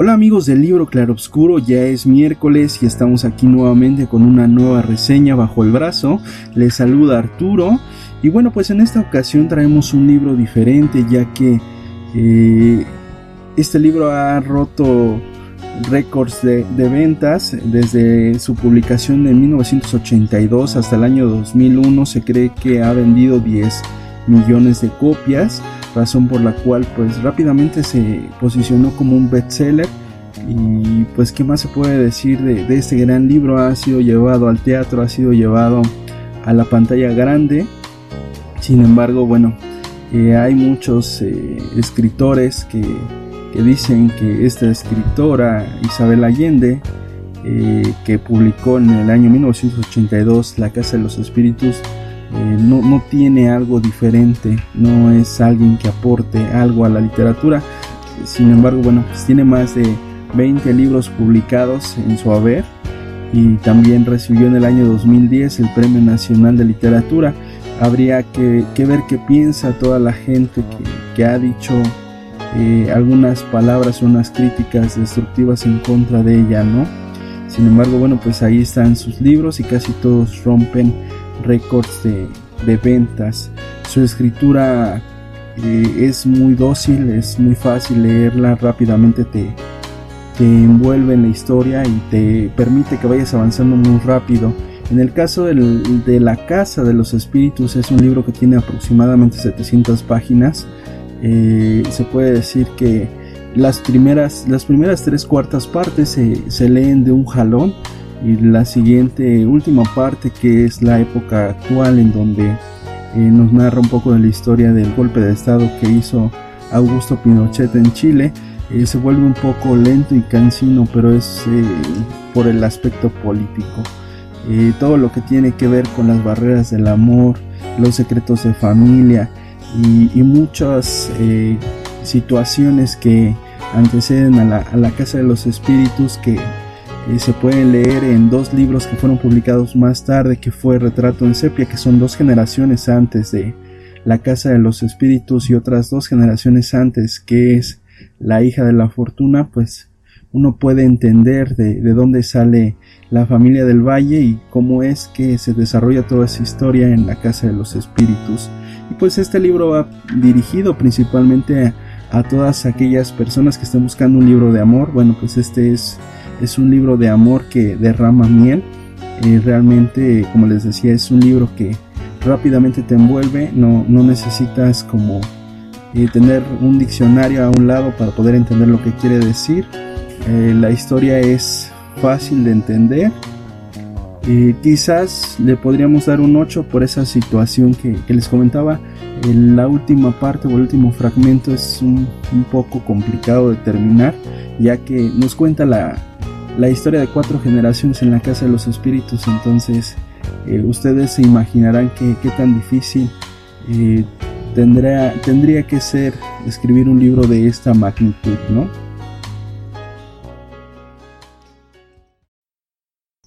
Hola amigos del libro Claroscuro, ya es miércoles y estamos aquí nuevamente con una nueva reseña bajo el brazo. Les saluda Arturo y bueno pues en esta ocasión traemos un libro diferente ya que eh, este libro ha roto récords de, de, ventas desde su publicación en 1982 hasta el año 2001 se cree que ha vendido 10 millones de copias razón por la cual pues rápidamente se posicionó como un bestseller. Y pues qué más se puede decir de, este gran libro ha sido llevado al teatro ha sido llevado a la pantalla grande. Sin embargo bueno eh, hay muchos eh, escritores que, que, dicen que esta escritora Isabel Allende eh, que publicó en el año 1982 La Casa de los Espíritus eh, no, no, tiene algo diferente, no es alguien que aporte algo a la literatura. Sin embargo, bueno, pues tiene más de 20 libros publicados en su haber y también recibió en el año 2010 el Premio Nacional de Literatura. Habría que, ver qué piensa toda la gente que, ha dicho eh, algunas palabras unas críticas destructivas en contra de ella, ¿no? Sin embargo, bueno, pues ahí están sus libros y casi todos rompen récords de, ventas. Su escritura eh, es muy dócil, es muy fácil leerla, rápidamente te, te envuelve en la historia y te permite que vayas avanzando muy rápido. En el caso de La Casa de los Espíritus es un libro que tiene aproximadamente 700 páginas. Eh, se puede decir que las primeras, las primeras tres cuartas partes se, se leen de un jalón y la siguiente última parte que es la época actual en donde eh, nos narra un poco de la historia del golpe de estado que hizo Augusto Pinochet en Chile. Eh, se vuelve un poco lento y cansino pero es eh, por el aspecto político. Todo lo que tiene que ver con las barreras del amor los secretos de familia y, y muchas situaciones que anteceden a la, a la casa de los espíritus que se pueden leer en dos libros que fueron publicados más tarde, que fue Retrato en Sepia, que son dos generaciones antes de La Casa de los Espíritus y otras dos generaciones antes, que es La hija de la fortuna, pues uno puede entender de, de dónde sale la familia del valle y cómo es que se desarrolla toda esa historia en la Casa de los Espíritus. Y pues este libro va dirigido principalmente a, a todas aquellas personas que estén buscando un libro de amor. Bueno, pues este es es un libro de amor que derrama miel. Eh, realmente, como les decía, es un libro que rápidamente te envuelve. No, no necesitas como eh, tener un diccionario a un lado para poder entender lo que quiere decir. Eh, la historia es fácil de entender. quizás le podríamos dar un 8 por esa situación que, les comentaba. la última parte o el último fragmento es un poco complicado de terminar, ya que nos cuenta la, la historia de cuatro generaciones en la casa de los espíritus, entonces eh, ustedes se imaginarán qué tan difícil eh, tendría, tendría que ser escribir un libro de esta magnitud, ¿no?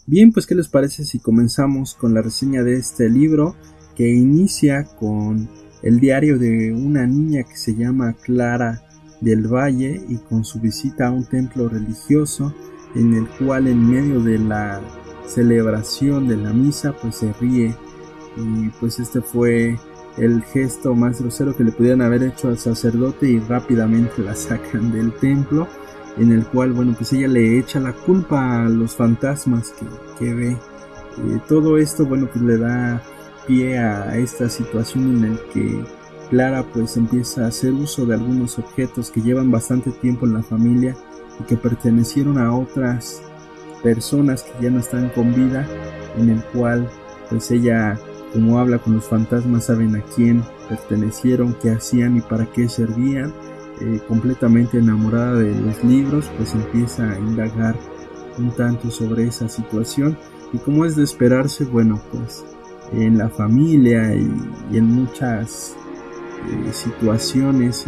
Bien, pues ¿qué les parece si comenzamos con la reseña de este libro que inicia con el diario de una niña que se llama Clara del Valle y con su visita a un templo religioso en el cual en medio de la celebración de la misa pues se ríe y pues este fue el gesto más grosero que le pudieran haber hecho al sacerdote y rápidamente la sacan del templo en el cual, bueno, pues ella le echa la culpa a los fantasmas que, ve. Eh, todo esto, bueno, pues le da pie a esta situación en la que Clara pues empieza a hacer uso de algunos objetos que llevan bastante tiempo en la familia que pertenecieron a otras personas que ya no están con vida, en el cual pues ella como habla con los fantasmas saben a quién pertenecieron, qué hacían y para qué servían. Eh, completamente enamorada de los libros, pues empieza a indagar un tanto sobre esa situación y como es de esperarse, bueno, pues en la familia y, en muchas eh, situaciones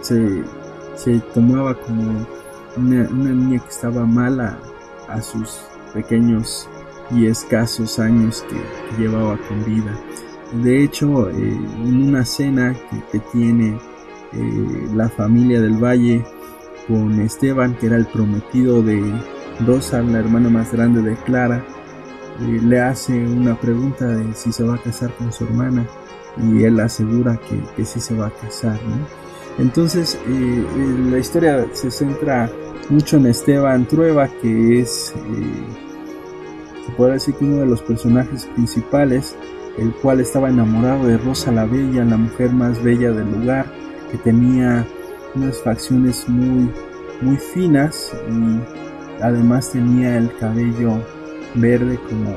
se, tomaba como una, niña que estaba mala a sus pequeños y escasos años que, llevaba con vida. De hecho, eh, en una cena que, tiene eh, la familia del Valle con Esteban, que era el prometido de Rosa, la hermana más grande de Clara, eh, le hace una pregunta de si se va a casar con su hermana y él asegura que, que sí se va a casar. Entonces, la historia se centra mucho en Esteban Trueba, que es se puede decir que uno de los personajes principales, el cual estaba enamorado de Rosa la Bella, la mujer más bella del lugar, que tenía unas facciones muy, muy finas y además tenía el cabello verde como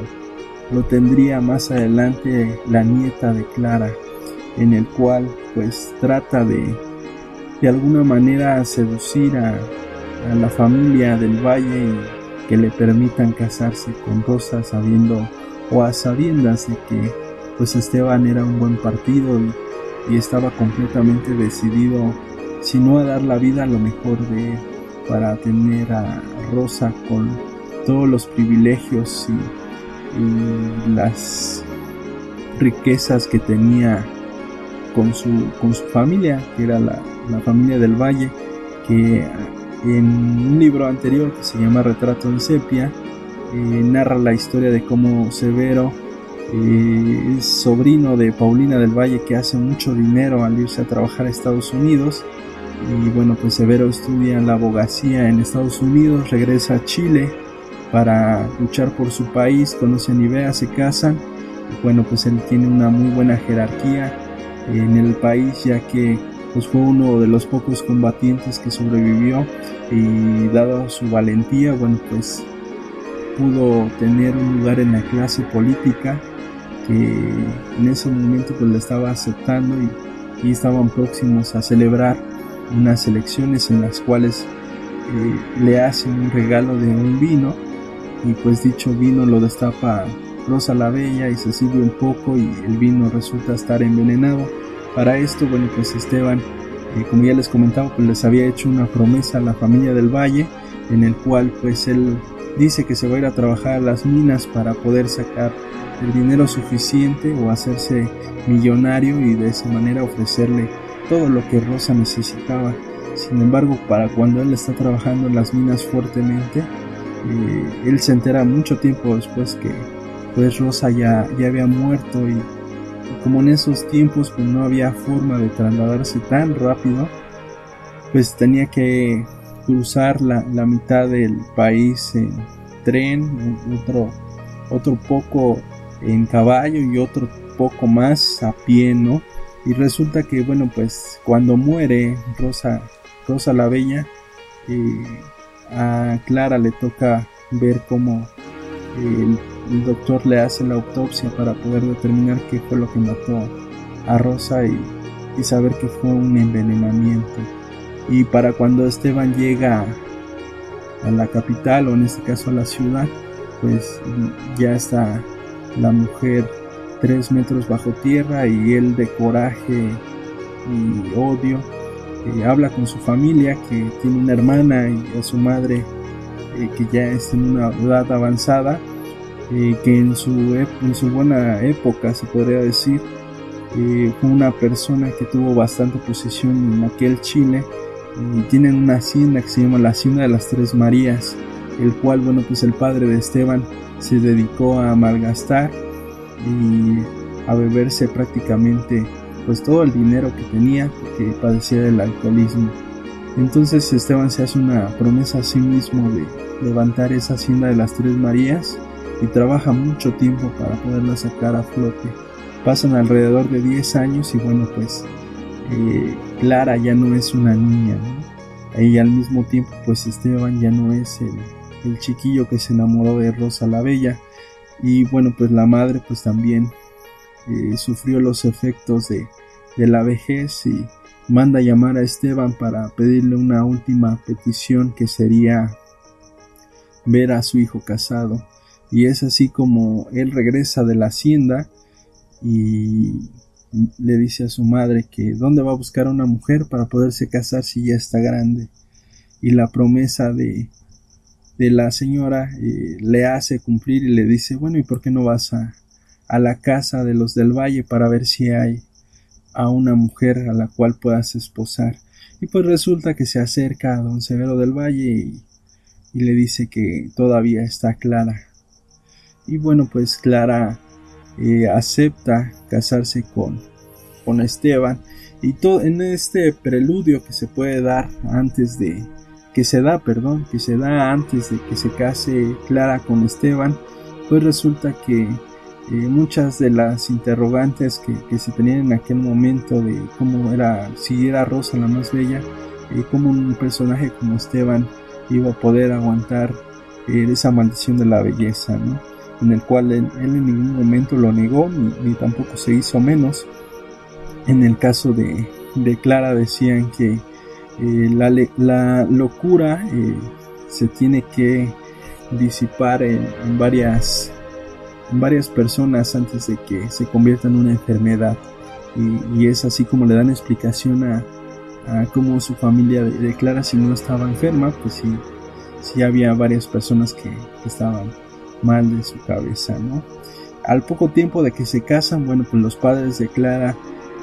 lo tendría más adelante la nieta de Clara, en el cual pues trata de de alguna manera seducir a, a la familia del valle y que le permitan casarse con Rosa sabiendo o a sabiendas de que pues Esteban era un buen partido y, estaba completamente decidido si no a dar la vida a lo mejor de para tener a Rosa con todos los privilegios y, las riquezas que tenía con su, con su familia, que era la, la familia del Valle, que en un libro anterior que se llama Retrato en Sepia, eh, narra la historia de cómo Severo eh, es sobrino de Paulina del Valle que hace mucho dinero al irse a trabajar a Estados Unidos. Y bueno, pues Severo estudia la abogacía en Estados Unidos, regresa a Chile para luchar por su país, conoce a Nivea, se casan. Y bueno, pues él tiene una muy buena jerarquía en el país ya que pues fue uno de los pocos combatientes que sobrevivió y dado su valentía, bueno, pues pudo tener un lugar en la clase política que en ese momento pues le estaba aceptando y, estaban próximos a celebrar unas elecciones en las cuales eh, le hacen un regalo de un vino y pues dicho vino lo destapa Rosa la Bella y se sirve un poco y el vino resulta estar envenenado para esto, bueno, pues Esteban, eh, como ya les comentaba, pues les había hecho una promesa a la familia del Valle, en el cual pues él dice que se va a ir a trabajar a las minas para poder sacar el dinero suficiente o hacerse millonario y de esa manera ofrecerle todo lo que Rosa necesitaba. Sin embargo, para cuando él está trabajando en las minas fuertemente, eh, él se entera mucho tiempo después que pues Rosa ya, ya había muerto y como en esos tiempos pues no había forma de trasladarse tan rápido, pues tenía que cruzar la, mitad del país en tren, otro, otro poco en caballo y otro poco más a pie, ¿no? Y resulta que, bueno, pues cuando muere Rosa, Rosa la Bella, eh, a Clara le toca ver cómo el el doctor le hace la autopsia para poder determinar qué fue lo que mató a Rosa y, saber que fue un envenenamiento. Y para cuando Esteban llega a la capital o en este caso a la ciudad, pues ya está la mujer tres metros bajo tierra y él de coraje y odio habla con su familia que tiene una hermana y a su madre eh, que ya está en una edad avanzada eh, que en su, en su buena época, se podría decir, eh, fue una persona que tuvo bastante posición en aquel Chile y tienen una hacienda que se llama la Hacienda de las Tres Marías, el cual, bueno, pues el padre de Esteban se dedicó a malgastar y a beberse prácticamente pues todo el dinero que tenía porque padecía del alcoholismo. Entonces Esteban se hace una promesa a sí mismo de levantar esa hacienda de las Tres Marías y trabaja mucho tiempo para poderla sacar a flote. Pasan alrededor de 10 años y bueno pues eh, Clara ya no es una niña y al mismo tiempo pues Esteban ya no es el, chiquillo que se enamoró de Rosa la Bella y bueno pues la madre pues también eh, sufrió los efectos de, de la vejez y manda llamar a Esteban para pedirle una última petición que sería ver a su hijo casado. Y es así como él regresa de la hacienda y le dice a su madre que dónde va a buscar una mujer para poderse casar si ya está grande. Y la promesa de, de la señora eh, le hace cumplir y le dice, bueno, ¿y por qué no vas a, a la casa de los del valle para ver si hay a una mujer a la cual puedas esposar. Y pues resulta que se acerca a don Severo del Valle y, le dice que todavía está Clara. Y bueno, pues Clara eh, acepta casarse con, con Esteban. Y todo en este preludio que se puede dar antes de que se da, perdón, que se da antes de que se case Clara con Esteban, pues resulta que muchas de las interrogantes que, se tenían en aquel momento de cómo era, si era Rosa la más bella, y cómo un personaje como Esteban iba a poder aguantar eh, esa maldición de la belleza, en el cual él, en ningún momento lo negó ni, tampoco se hizo menos. En el caso de, Clara decían que eh, la, locura eh, se tiene que disipar en varias varias personas antes de que se convierta en una enfermedad. Y, es así como le dan explicación a, a cómo su familia declara si no estaba enferma, pues sí, sí había varias personas que, estaban mal de su cabeza, ¿no? Al poco tiempo de que se casan, bueno, pues los padres de Clara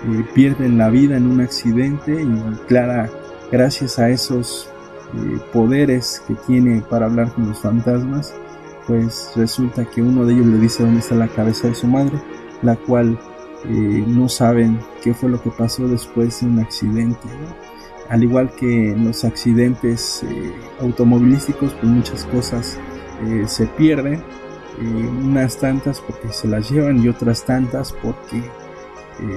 eh, pierden la vida en un accidente y Clara, gracias a esos eh, poderes que tiene para hablar con los fantasmas, pues resulta que uno de ellos le dice dónde está la cabeza de su madre, la cual eh, no saben qué fue lo que pasó después de un accidente. Al igual que en los accidentes automovilísticos, pues muchas cosas eh, se pierden, unas tantas porque se las llevan y otras tantas porque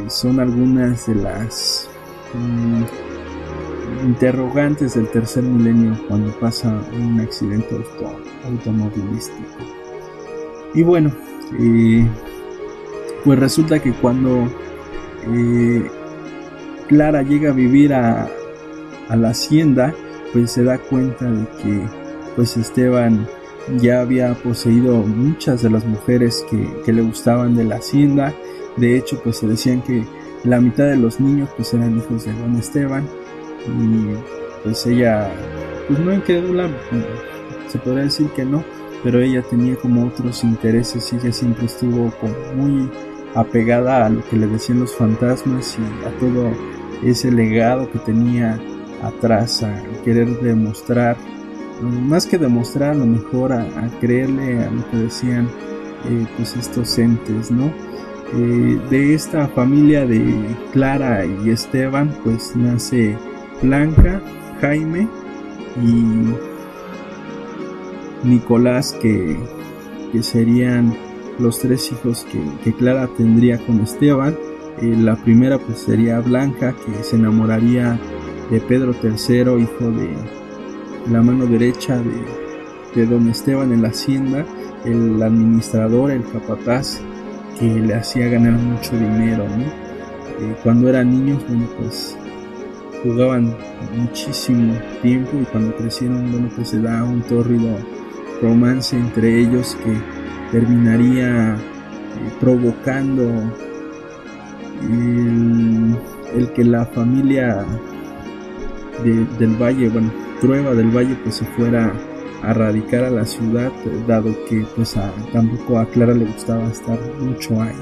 son algunas de las mm, interrogantes del tercer milenio cuando pasa un accidente automovilístico. Y bueno, eh, pues resulta que cuando eh, Clara llega a vivir a, a, la hacienda, pues se da cuenta de que pues Esteban ya había poseído muchas de las mujeres que, le gustaban de la hacienda. De hecho, pues se decían que la mitad de los niños pues eran hijos de don Esteban y pues ella, pues no incrédula, se podría decir que no, pero ella tenía como otros intereses y ella siempre estuvo muy apegada a lo que le decían los fantasmas y a todo ese legado que tenía atrás, a querer demostrar, más que demostrar, a lo mejor a, creerle a lo que decían eh, pues estos entes, ¿no? Eh, de esta familia de Clara y Esteban, pues nace Blanca, Jaime y Nicolás, que, serían los tres hijos que, Clara tendría con Esteban. Eh, la primera pues sería Blanca, que se enamoraría de Pedro III, hijo de la mano derecha de, don Esteban en la hacienda, el administrador, el capataz, que le hacía ganar mucho dinero. Eh, cuando eran niños, bueno, pues jugaban muchísimo tiempo y cuando crecieron, bueno, pues se da un tórrido romance entre ellos que terminaría eh, provocando el, que la familia del valle, bueno, Trueba del Valle, pues se fuera a radicar a la ciudad, dado que pues tampoco a Clara le gustaba estar mucho ahí,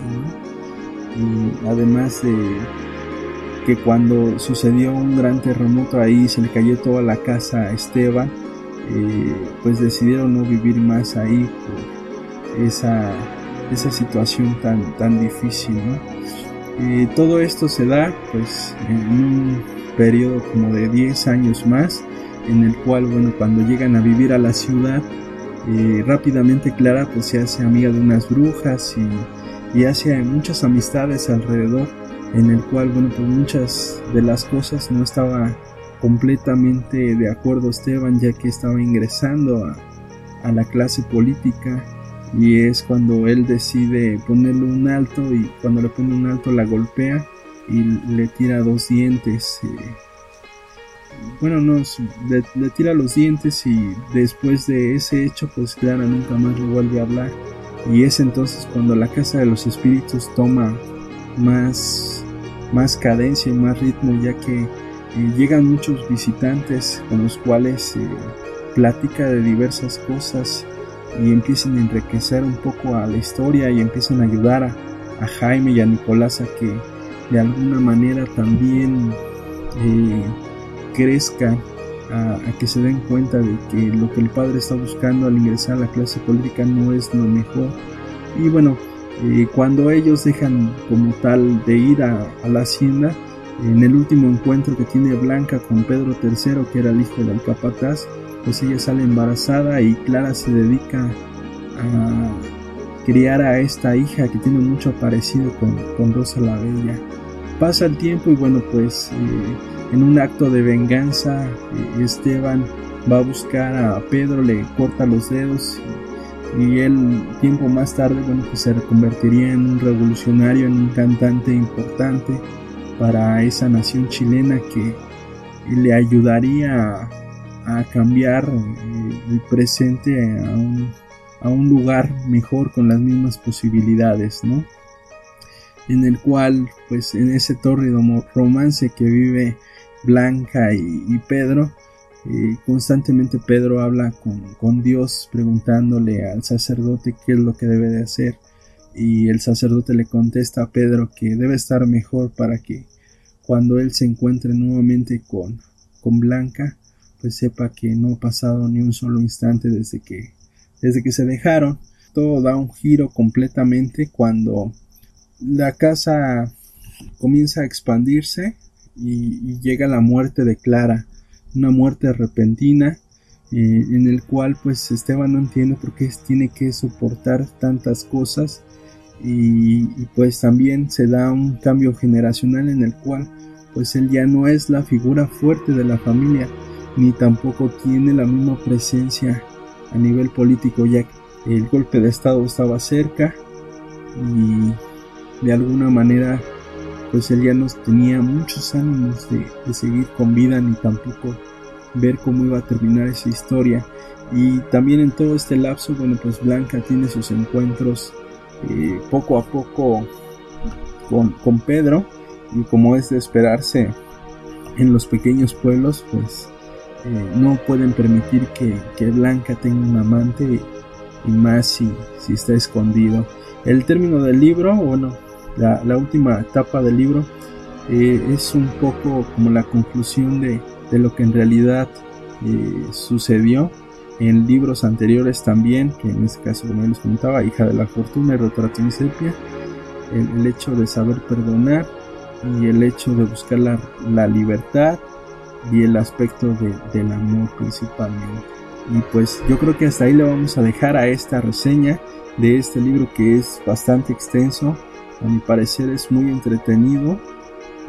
Y además de que cuando sucedió un gran terremoto ahí se le cayó toda la casa a Esteban, eh, pues decidieron no vivir más ahí por esa, esa situación tan, tan difícil. Eh, todo esto se da pues en un periodo como de 10 años más, en el cual, bueno, cuando llegan a vivir a la ciudad, eh, rápidamente Clara pues se hace amiga de unas brujas y, y hace muchas amistades alrededor, en el cual, bueno, pues muchas de las cosas no estaba completamente de acuerdo Esteban, ya que estaba ingresando a, a la clase política y es cuando él decide ponerle un alto y cuando le pone un alto la golpea y le tira dos dientes. Eh, bueno, no, le, tira los dientes y después de ese hecho pues Clara nunca más le vuelve a hablar. Y es entonces cuando la casa de los espíritus toma más, más cadencia y más ritmo ya que eh, llegan muchos visitantes con los cuales eh, platica de diversas cosas y empiezan a enriquecer un poco a la historia y empiezan a ayudar a, Jaime y a Nicolás a que de alguna manera también eh, crezcan, a, que se den cuenta de que lo que el padre está buscando al ingresar a la clase política no es lo mejor. Y bueno, eh, cuando ellos dejan como tal de ir a, a, la hacienda, en el último encuentro que tiene Blanca con Pedro III, que era el hijo del capataz, pues ella sale embarazada y Clara se dedica a criar a esta hija que tiene mucho parecido con, Rosa la Bella. Pasa el tiempo y bueno pues eh, en un acto de venganza Esteban va a buscar a Pedro, le corta los dedos y, él tiempo más tarde bueno pues se convertiría en un revolucionario, en un cantante importante para esa nación chilena que le ayudaría a cambiar el presente a un, a un lugar mejor con las mismas posibilidades, ¿no? En el cual, pues en ese tórrido romance que vive Blanca y, Pedro, eh, constantemente Pedro habla con, con, Dios preguntándole al sacerdote qué es lo que debe de hacer y el sacerdote le contesta a Pedro que debe estar mejor para que cuando él se encuentre nuevamente con, con Blanca pues sepa que no ha pasado ni un solo instante desde que, desde que se dejaron. Todo da un giro completamente cuando la casa comienza a expandirse y, llega la muerte de Clara, una muerte repentina eh, en el cual pues Esteban no entiende por qué tiene que soportar tantas cosas y, y, pues también se da un cambio generacional en el cual pues él ya no es la figura fuerte de la familia ni tampoco tiene la misma presencia a nivel político ya que el golpe de estado estaba cerca y de alguna manera pues él ya no tenía muchos ánimos de, seguir con vida ni tampoco ver cómo iba a terminar esa historia y también en todo este lapso bueno pues Blanca tiene sus encuentros eh, poco a poco con, con Pedro y como es de esperarse en los pequeños pueblos pues eh, no pueden permitir que, Blanca tenga un amante y más si, si, está escondido. El término del libro, bueno, la, última etapa del libro eh, es un poco como la conclusión de, lo que en realidad eh, sucedió en libros anteriores también, que en este caso como les comentaba, Hija de la Fortuna y Retrato en Sepia, el, hecho de saber perdonar y el hecho de buscar la, la libertad y el aspecto del amor principalmente. Y pues yo creo que hasta ahí le vamos a dejar a esta reseña de este libro que es bastante extenso. A mi parecer es muy entretenido.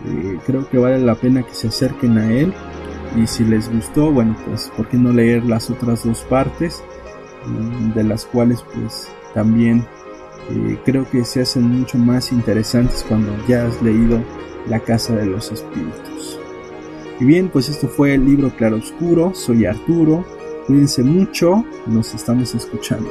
Eh, creo que vale la pena que se acerquen a él. Y si les gustó, bueno, pues ¿por qué no leer las otras dos partes? Mm, de las cuales pues también eh, creo que se hacen mucho más interesantes cuando ya has leído La Casa de los Espíritus. Y bien, pues esto fue el libro Claroscuro. Soy Arturo. Cuídense mucho. Nos estamos escuchando.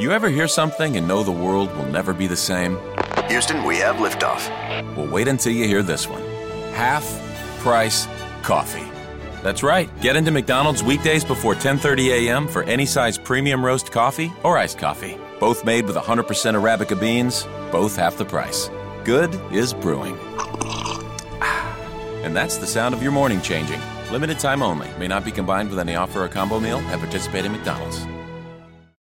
You ever hear something and know the world will never be the same? Houston, we have liftoff. Well, wait until you hear this one half price coffee. That's right. Get into McDonald's weekdays before 10:30 a.m. for any size premium roast coffee or iced coffee. Both made with 100% arabica beans, both half the price. Good is brewing. And that's the sound of your morning changing. Limited time only. May not be combined with any offer or combo meal at participating McDonald's.